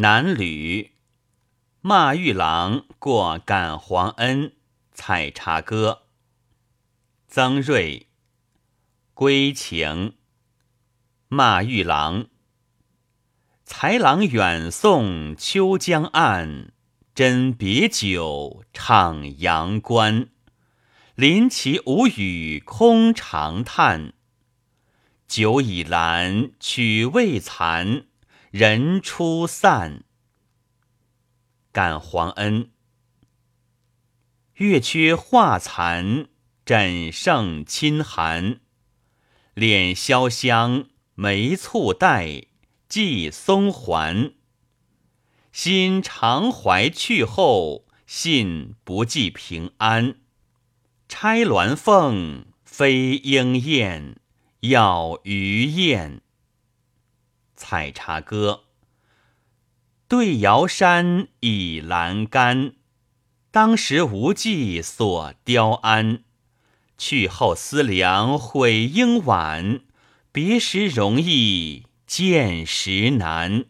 南吕骂玉郎过感皇恩，采茶歌。曾瑞归情骂玉郎。才郎远送秋江岸，斟别酒唱阳关。临其无语空长叹，酒已阑曲未残，人初散。感皇恩，月缺画残，枕胜亲寒。敛潇湘，眉蹙带。寄松环，心常怀去后，信不寄平安。钗鸾凤，飞莺燕，要鱼雁。采茶歌。对瑶山倚栏杆，当时无计所雕鞍。去后思量悔应晚，别时容易。见时难。